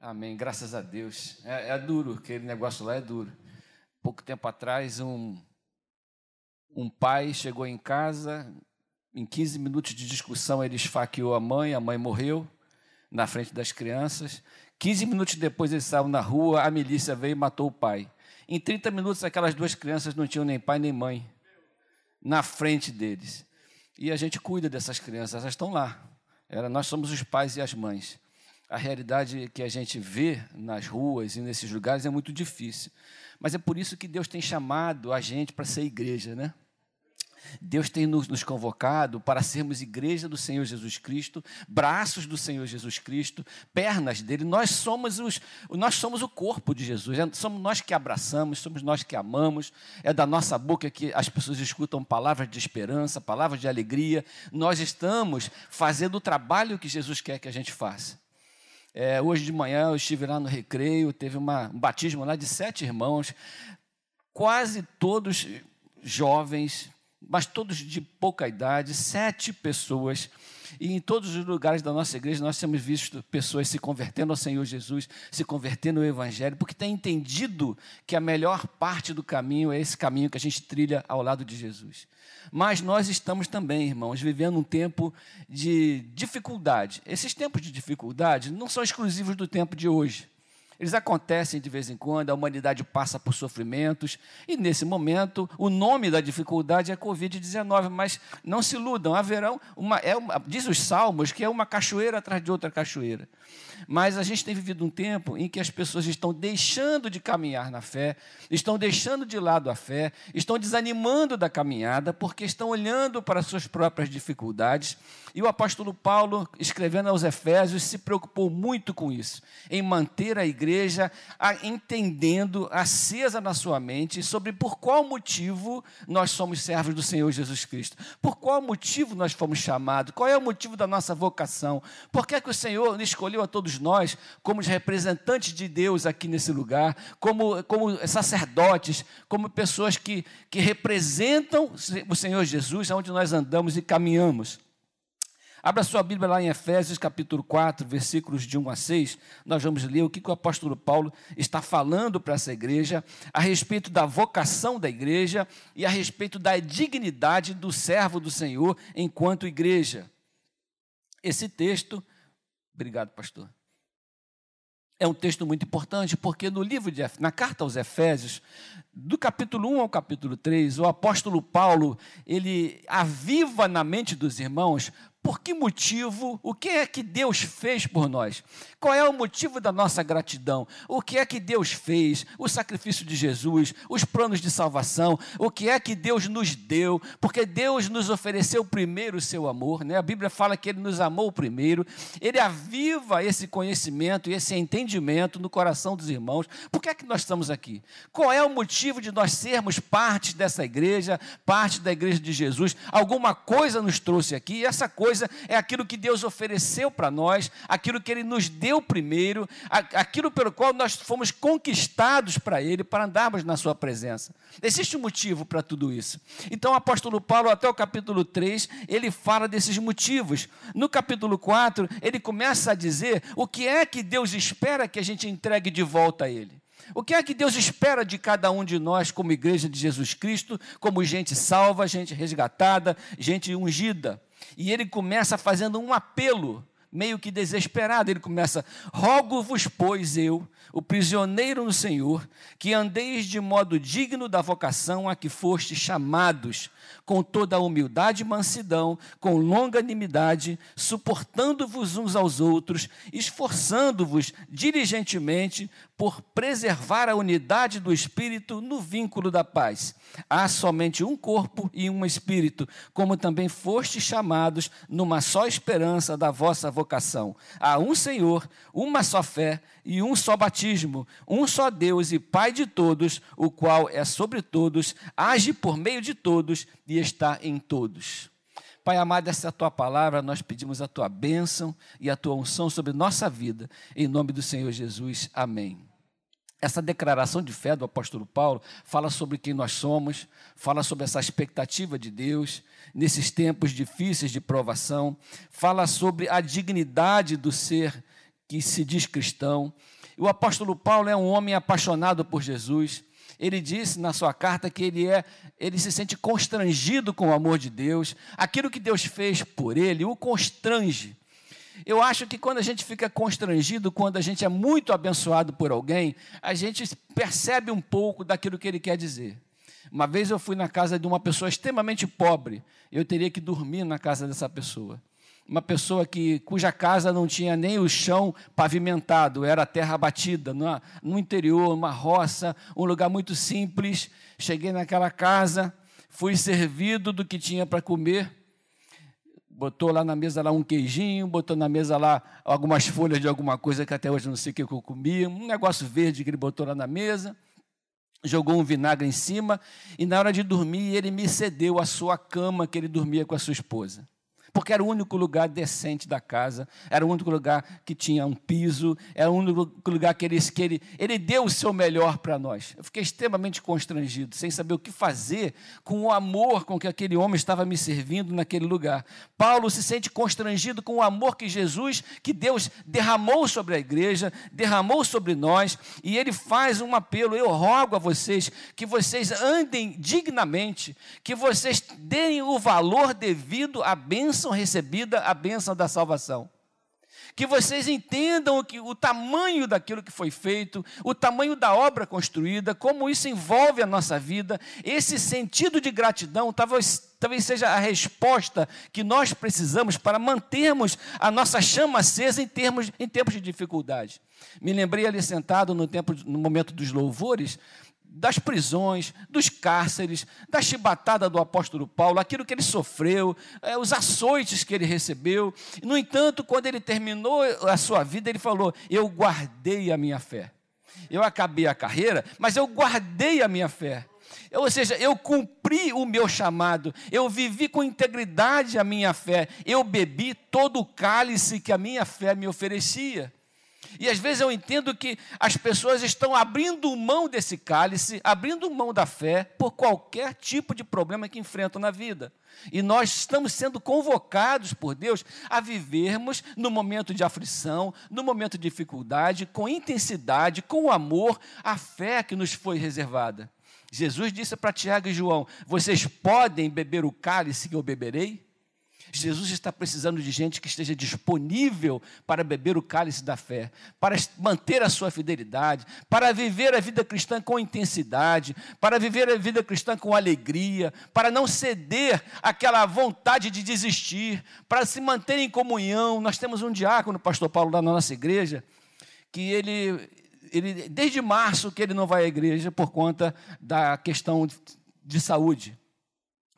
Amém, graças a Deus. É, é, duro, aquele negócio lá é duro. Pouco tempo atrás, um, um pai chegou em casa, em 15 minutos de discussão, ele esfaqueou a mãe, a mãe morreu na frente das crianças. 15 minutos depois, eles estavam na rua, a milícia veio e matou o pai. Em 30 minutos, aquelas duas crianças não tinham nem pai nem mãe na frente deles. E a gente cuida dessas crianças, elas estão lá. Era, nós somos os pais e as mães. A realidade que a gente vê nas ruas e nesses lugares é muito difícil. Mas é por isso que Deus tem chamado a gente para ser igreja, né? Deus tem nos, convocado para sermos igreja do Senhor Jesus Cristo, braços do Senhor Jesus Cristo, pernas dele. Nós somos, os, nós somos o corpo de Jesus. É, somos nós que abraçamos, somos nós que amamos. É da nossa boca que as pessoas escutam palavras de esperança, palavras de alegria. Nós estamos fazendo o trabalho que Jesus quer que a gente faça. É, hoje de manhã eu estive lá no recreio, teve uma, um batismo lá de sete irmãos, quase todos jovens, mas todos de pouca idade, sete pessoas. E em todos os lugares da nossa igreja nós temos visto pessoas se convertendo ao Senhor Jesus, se convertendo ao Evangelho, porque têm entendido que a melhor parte do caminho é esse caminho que a gente trilha ao lado de Jesus. Mas nós estamos também, irmãos, vivendo um tempo de dificuldade. Esses tempos de dificuldade não são exclusivos do tempo de hoje. Eles acontecem de vez em quando, a humanidade passa por sofrimentos, e nesse momento o nome da dificuldade é Covid-19, mas não se iludam, haverão uma, é uma, diz os salmos que é uma cachoeira atrás de outra cachoeira. Mas a gente tem vivido um tempo em que as pessoas estão deixando de caminhar na fé, estão deixando de lado a fé, estão desanimando da caminhada, porque estão olhando para suas próprias dificuldades. E o apóstolo Paulo, escrevendo aos Efésios, se preocupou muito com isso, em manter a igreja entendendo, acesa na sua mente, sobre por qual motivo nós somos servos do Senhor Jesus Cristo, por qual motivo nós fomos chamados, qual é o motivo da nossa vocação, por que, é que o Senhor escolheu a todos nós, como representantes de Deus aqui nesse lugar, como, como sacerdotes, como pessoas que, que representam o Senhor Jesus, onde nós andamos e caminhamos. Abra sua Bíblia lá em Efésios capítulo 4, versículos de 1 a 6. Nós vamos ler o que, que o apóstolo Paulo está falando para essa igreja, a respeito da vocação da igreja e a respeito da dignidade do servo do Senhor enquanto igreja. Esse texto, obrigado, pastor é um texto muito importante, porque no livro de na carta aos Efésios, do capítulo 1 ao capítulo 3, o apóstolo Paulo, ele aviva na mente dos irmãos por que motivo, o que é que Deus fez por nós? Qual é o motivo da nossa gratidão? O que é que Deus fez? O sacrifício de Jesus, os planos de salvação, o que é que Deus nos deu? Porque Deus nos ofereceu primeiro o seu amor, né? A Bíblia fala que ele nos amou primeiro. Ele aviva esse conhecimento e esse entendimento no coração dos irmãos. Por que é que nós estamos aqui? Qual é o motivo de nós sermos parte dessa igreja, parte da igreja de Jesus? Alguma coisa nos trouxe aqui, e essa coisa coisa é aquilo que Deus ofereceu para nós, aquilo que Ele nos deu primeiro, aquilo pelo qual nós fomos conquistados para Ele, para andarmos na Sua presença. Existe um motivo para tudo isso. Então, o apóstolo Paulo, até o capítulo 3, ele fala desses motivos. No capítulo 4, ele começa a dizer o que é que Deus espera que a gente entregue de volta a Ele. O que é que Deus espera de cada um de nós, como igreja de Jesus Cristo, como gente salva, gente resgatada, gente ungida? E ele começa fazendo um apelo, meio que desesperado. Ele começa: Rogo-vos, pois eu, o prisioneiro no Senhor, que andeis de modo digno da vocação a que fostes chamados, com toda a humildade e mansidão, com longanimidade, suportando-vos uns aos outros, esforçando-vos diligentemente por preservar a unidade do espírito no vínculo da paz. Há somente um corpo e um espírito, como também fostes chamados numa só esperança da vossa vocação. Há um Senhor, uma só fé e um só batismo, um só Deus e Pai de todos, o qual é sobre todos, age por meio de todos e está em todos. Pai amado, essa é a tua palavra, nós pedimos a tua bênção e a tua unção sobre nossa vida, em nome do Senhor Jesus. Amém. Essa declaração de fé do apóstolo Paulo fala sobre quem nós somos, fala sobre essa expectativa de Deus nesses tempos difíceis de provação, fala sobre a dignidade do ser que se diz cristão. O apóstolo Paulo é um homem apaixonado por Jesus. Ele disse na sua carta que ele é, ele se sente constrangido com o amor de Deus. Aquilo que Deus fez por ele o constrange. Eu acho que quando a gente fica constrangido, quando a gente é muito abençoado por alguém, a gente percebe um pouco daquilo que ele quer dizer. Uma vez eu fui na casa de uma pessoa extremamente pobre, eu teria que dormir na casa dessa pessoa. Uma pessoa que, cuja casa não tinha nem o chão pavimentado, era terra batida, no, no interior, uma roça, um lugar muito simples. Cheguei naquela casa, fui servido do que tinha para comer botou lá na mesa lá um queijinho, botou na mesa lá algumas folhas de alguma coisa que até hoje não sei o que eu comia, um negócio verde que ele botou lá na mesa, jogou um vinagre em cima e na hora de dormir ele me cedeu a sua cama que ele dormia com a sua esposa porque era o único lugar decente da casa, era o único lugar que tinha um piso, era o único lugar que ele, que ele, ele deu o seu melhor para nós. Eu fiquei extremamente constrangido, sem saber o que fazer com o amor com que aquele homem estava me servindo naquele lugar. Paulo se sente constrangido com o amor que Jesus, que Deus derramou sobre a igreja, derramou sobre nós, e ele faz um apelo. Eu rogo a vocês que vocês andem dignamente, que vocês deem o valor devido à bênção recebida, a bênção da salvação. Que vocês entendam que, o tamanho daquilo que foi feito, o tamanho da obra construída, como isso envolve a nossa vida, esse sentido de gratidão talvez, talvez seja a resposta que nós precisamos para mantermos a nossa chama acesa em, termos, em tempos de dificuldade. Me lembrei ali sentado no, tempo, no momento dos louvores, das prisões, dos cárceres, da chibatada do apóstolo Paulo, aquilo que ele sofreu, é, os açoites que ele recebeu. No entanto, quando ele terminou a sua vida, ele falou: Eu guardei a minha fé. Eu acabei a carreira, mas eu guardei a minha fé. Ou seja, eu cumpri o meu chamado, eu vivi com integridade a minha fé, eu bebi todo o cálice que a minha fé me oferecia. E às vezes eu entendo que as pessoas estão abrindo mão desse cálice, abrindo mão da fé, por qualquer tipo de problema que enfrentam na vida. E nós estamos sendo convocados por Deus a vivermos no momento de aflição, no momento de dificuldade, com intensidade, com amor, a fé que nos foi reservada. Jesus disse para Tiago e João: Vocês podem beber o cálice que eu beberei? Jesus está precisando de gente que esteja disponível para beber o cálice da fé, para manter a sua fidelidade, para viver a vida cristã com intensidade, para viver a vida cristã com alegria, para não ceder àquela vontade de desistir, para se manter em comunhão. Nós temos um diácono, pastor Paulo, lá na nossa igreja, que ele, ele desde março que ele não vai à igreja por conta da questão de saúde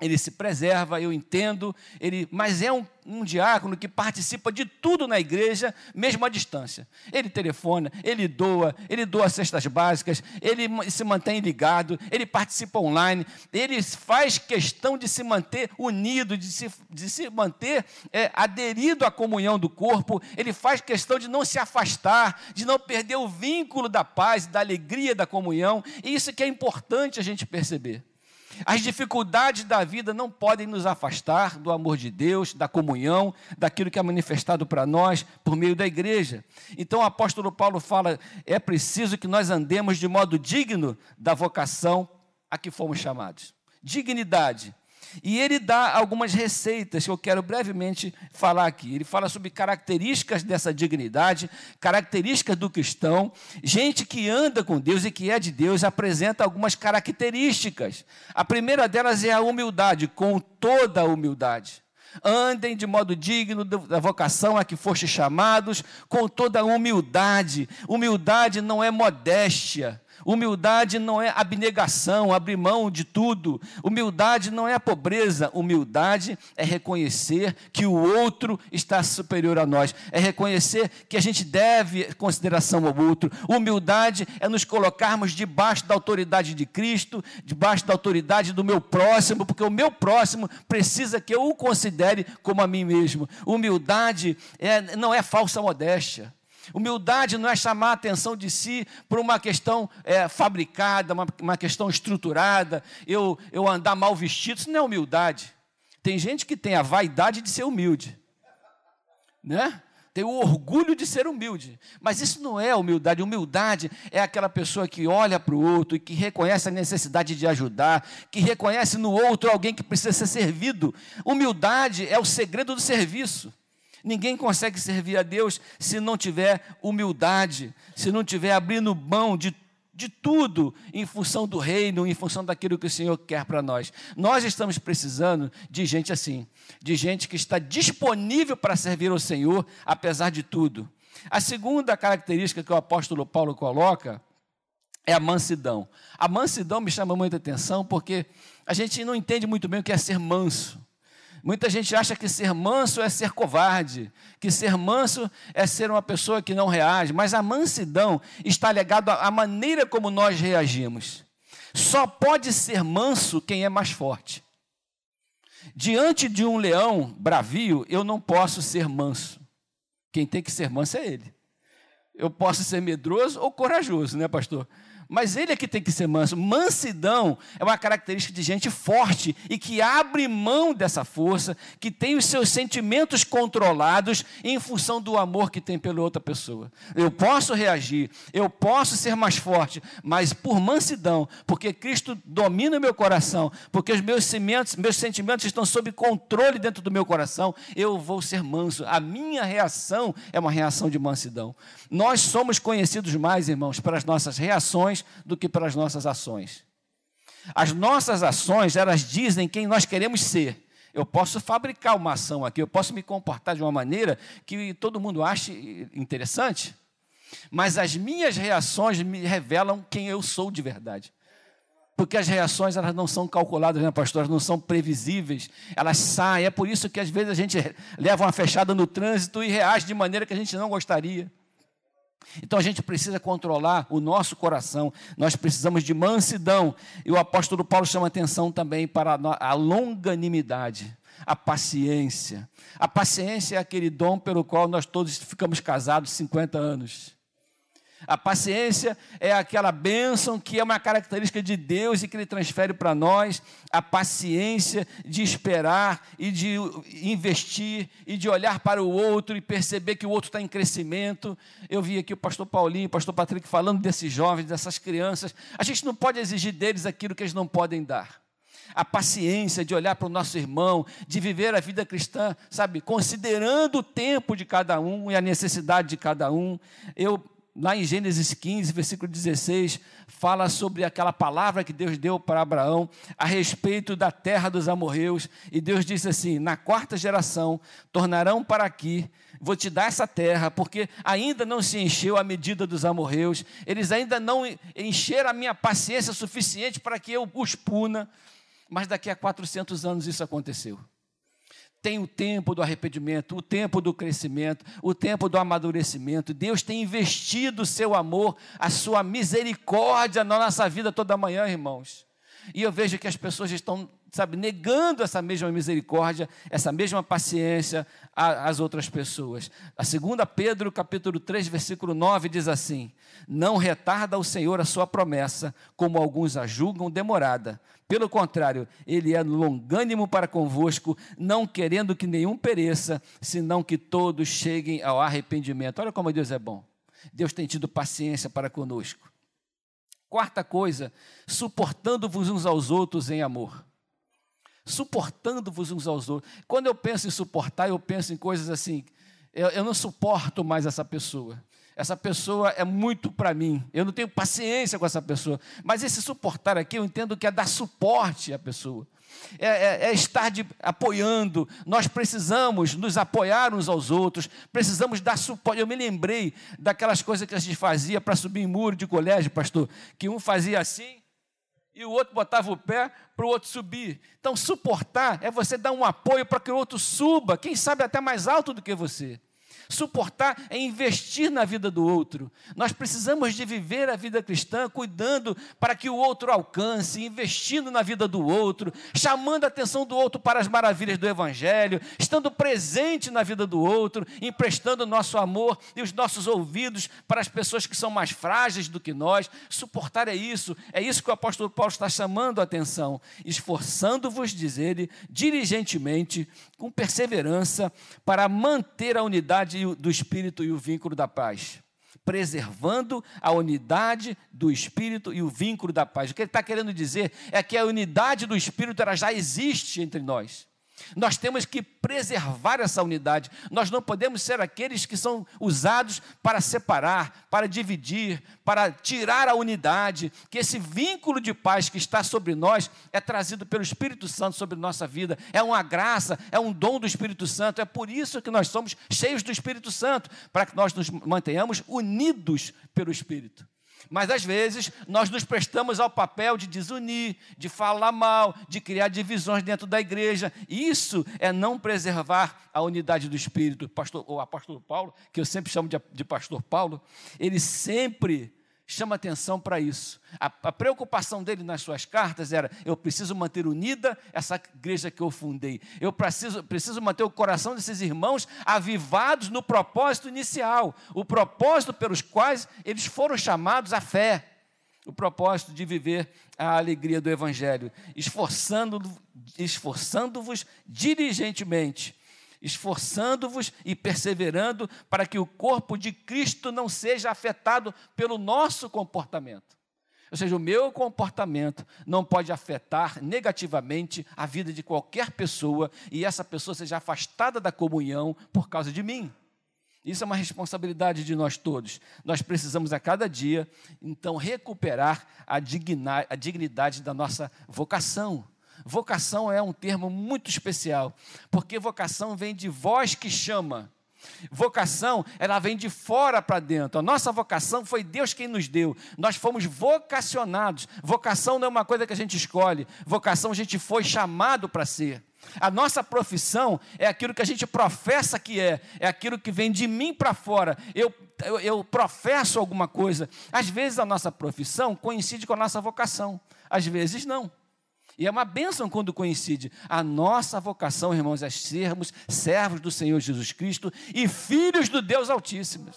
ele se preserva, eu entendo, ele, mas é um, um, diácono que participa de tudo na igreja, mesmo à distância. Ele telefona, ele doa, ele doa cestas básicas, ele se mantém ligado, ele participa online, ele faz questão de se manter unido, de se, de se manter é, aderido à comunhão do corpo, ele faz questão de não se afastar, de não perder o vínculo da paz, da alegria da comunhão, e isso que é importante a gente perceber. As dificuldades da vida não podem nos afastar do amor de Deus, da comunhão, daquilo que é manifestado para nós por meio da igreja. Então o apóstolo Paulo fala: é preciso que nós andemos de modo digno da vocação a que fomos chamados. Dignidade. E ele dá algumas receitas que eu quero brevemente falar aqui. Ele fala sobre características dessa dignidade, características do cristão. Gente que anda com Deus e que é de Deus apresenta algumas características. A primeira delas é a humildade, com toda a humildade. Andem de modo digno da vocação a que foste chamados, com toda a humildade. Humildade não é modéstia. Humildade não é abnegação, abrir mão de tudo. Humildade não é pobreza. Humildade é reconhecer que o outro está superior a nós. É reconhecer que a gente deve consideração ao outro. Humildade é nos colocarmos debaixo da autoridade de Cristo, debaixo da autoridade do meu próximo, porque o meu próximo precisa que eu o considere como a mim mesmo. Humildade é, não é falsa modéstia. Humildade não é chamar a atenção de si por uma questão é, fabricada, uma, uma questão estruturada, eu, eu andar mal vestido, isso não é humildade. Tem gente que tem a vaidade de ser humilde, né? tem o orgulho de ser humilde. Mas isso não é humildade. Humildade é aquela pessoa que olha para o outro e que reconhece a necessidade de ajudar, que reconhece no outro alguém que precisa ser servido. Humildade é o segredo do serviço. Ninguém consegue servir a Deus se não tiver humildade, se não tiver abrindo mão de de tudo em função do reino, em função daquilo que o Senhor quer para nós. Nós estamos precisando de gente assim, de gente que está disponível para servir ao Senhor, apesar de tudo. A segunda característica que o apóstolo Paulo coloca é a mansidão. A mansidão me chama muita atenção porque a gente não entende muito bem o que é ser manso. Muita gente acha que ser manso é ser covarde, que ser manso é ser uma pessoa que não reage, mas a mansidão está ligada à maneira como nós reagimos. Só pode ser manso quem é mais forte. Diante de um leão bravio, eu não posso ser manso. Quem tem que ser manso é ele. Eu posso ser medroso ou corajoso, né, pastor? Mas ele é que tem que ser manso. Mansidão é uma característica de gente forte e que abre mão dessa força, que tem os seus sentimentos controlados em função do amor que tem pela outra pessoa. Eu posso reagir, eu posso ser mais forte, mas por mansidão, porque Cristo domina o meu coração, porque os meus sentimentos, meus sentimentos estão sob controle dentro do meu coração, eu vou ser manso. A minha reação é uma reação de mansidão. Nós somos conhecidos mais, irmãos, pelas nossas reações do que pelas nossas ações. As nossas ações, elas dizem quem nós queremos ser. Eu posso fabricar uma ação aqui, eu posso me comportar de uma maneira que todo mundo ache interessante, mas as minhas reações me revelam quem eu sou de verdade. Porque as reações elas não são calculadas, né, pastor? Elas não são previsíveis, elas saem. É por isso que às vezes a gente leva uma fechada no trânsito e reage de maneira que a gente não gostaria. Então a gente precisa controlar o nosso coração, nós precisamos de mansidão. E o apóstolo Paulo chama atenção também para a longanimidade, a paciência. A paciência é aquele dom pelo qual nós todos ficamos casados 50 anos. A paciência é aquela bênção que é uma característica de Deus e que Ele transfere para nós. A paciência de esperar e de investir e de olhar para o outro e perceber que o outro está em crescimento. Eu vi aqui o pastor Paulinho, o pastor Patrick falando desses jovens, dessas crianças. A gente não pode exigir deles aquilo que eles não podem dar a paciência de olhar para o nosso irmão, de viver a vida cristã, sabe, considerando o tempo de cada um e a necessidade de cada um. Eu lá em Gênesis 15, versículo 16, fala sobre aquela palavra que Deus deu para Abraão a respeito da terra dos amorreus. E Deus disse assim: Na quarta geração tornarão para aqui, vou te dar essa terra, porque ainda não se encheu a medida dos amorreus, eles ainda não encheram a minha paciência suficiente para que eu os puna. Mas daqui a 400 anos isso aconteceu tem o tempo do arrependimento, o tempo do crescimento, o tempo do amadurecimento. Deus tem investido o seu amor, a sua misericórdia na nossa vida toda manhã, irmãos. E eu vejo que as pessoas estão, sabe, negando essa mesma misericórdia, essa mesma paciência às outras pessoas. A segunda Pedro, capítulo 3, versículo 9 diz assim: Não retarda o Senhor a sua promessa, como alguns a julgam demorada. Pelo contrário, ele é longânimo para convosco, não querendo que nenhum pereça, senão que todos cheguem ao arrependimento. Olha como Deus é bom. Deus tem tido paciência para conosco. Quarta coisa, suportando-vos uns aos outros em amor. Suportando-vos uns aos outros. Quando eu penso em suportar, eu penso em coisas assim. Eu, eu não suporto mais essa pessoa. Essa pessoa é muito para mim. Eu não tenho paciência com essa pessoa. Mas esse suportar aqui, eu entendo que é dar suporte à pessoa é, é, é estar de, apoiando. Nós precisamos nos apoiar uns aos outros, precisamos dar suporte. Eu me lembrei daquelas coisas que a gente fazia para subir em muro de colégio, pastor, que um fazia assim e o outro botava o pé para o outro subir. Então, suportar é você dar um apoio para que o outro suba, quem sabe até mais alto do que você. Suportar é investir na vida do outro. Nós precisamos de viver a vida cristã cuidando para que o outro alcance, investindo na vida do outro, chamando a atenção do outro para as maravilhas do evangelho, estando presente na vida do outro, emprestando nosso amor e os nossos ouvidos para as pessoas que são mais frágeis do que nós. Suportar é isso, é isso que o apóstolo Paulo está chamando a atenção, esforçando-vos, diz ele, diligentemente, com perseverança, para manter a unidade do espírito e o vínculo da paz. Preservando a unidade do espírito e o vínculo da paz. O que ele está querendo dizer é que a unidade do espírito ela já existe entre nós. Nós temos que preservar essa unidade. Nós não podemos ser aqueles que são usados para separar, para dividir, para tirar a unidade. Que esse vínculo de paz que está sobre nós é trazido pelo Espírito Santo sobre nossa vida. É uma graça, é um dom do Espírito Santo. É por isso que nós somos cheios do Espírito Santo para que nós nos mantenhamos unidos pelo Espírito. Mas às vezes nós nos prestamos ao papel de desunir, de falar mal, de criar divisões dentro da igreja. Isso é não preservar a unidade do Espírito. Pastor, o apóstolo Paulo, que eu sempre chamo de, de pastor Paulo, ele sempre chama atenção para isso. A, a, preocupação dele nas suas cartas era: eu preciso manter unida essa igreja que eu fundei. Eu preciso, preciso manter o coração desses irmãos avivados no propósito inicial, o propósito pelos quais eles foram chamados à fé. O propósito de viver a alegria do Evangelho, esforçando-vos esforçando diligentemente esforçando-vos e perseverando para que o corpo de Cristo não seja afetado pelo nosso comportamento. Ou seja, o meu comportamento não pode afetar negativamente a vida de qualquer pessoa e essa pessoa seja afastada da comunhão por causa de mim. Isso é uma responsabilidade de nós todos. Nós precisamos a cada dia, então, recuperar a, dignidade da nossa vocação. Vocação é um termo muito especial, porque vocação vem de voz que chama. Vocação, ela vem de fora para dentro. A nossa vocação foi Deus quem nos deu. Nós fomos vocacionados. Vocação não é uma coisa que a gente escolhe. Vocação a gente foi chamado para ser. A nossa profissão é aquilo que a gente professa que é, é aquilo que vem de mim para fora. Eu, eu, eu, professo alguma coisa. Às vezes a nossa profissão coincide com a nossa vocação, às vezes não. E é uma bênção quando coincide. A nossa vocação, irmãos, é sermos servos do Senhor Jesus Cristo e filhos do Deus Altíssimo.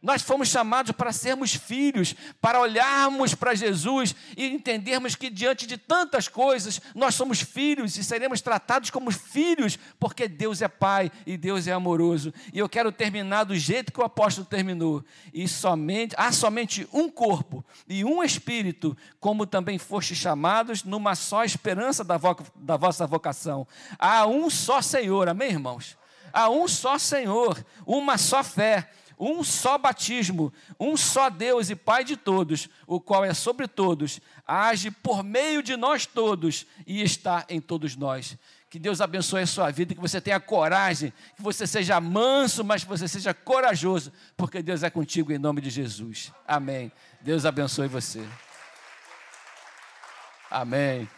Nós fomos chamados para sermos filhos, para olharmos para Jesus e entendermos que diante de tantas coisas nós somos filhos e seremos tratados como filhos, porque Deus é Pai e Deus é amoroso. E eu quero terminar do jeito que o apóstolo terminou. E somente há somente um corpo e um espírito, como também foste chamados numa só esperança da, vo da vossa vocação. Há um só Senhor, amém, irmãos? Há um só Senhor, uma só fé um só batismo, um só Deus e Pai de todos, o qual é sobre todos, age por meio de nós todos e está em todos nós. Que Deus abençoe a sua vida, que você tenha coragem, que você seja manso, mas que você seja corajoso, porque Deus é contigo em nome de Jesus. Amém. Deus abençoe você. Amém.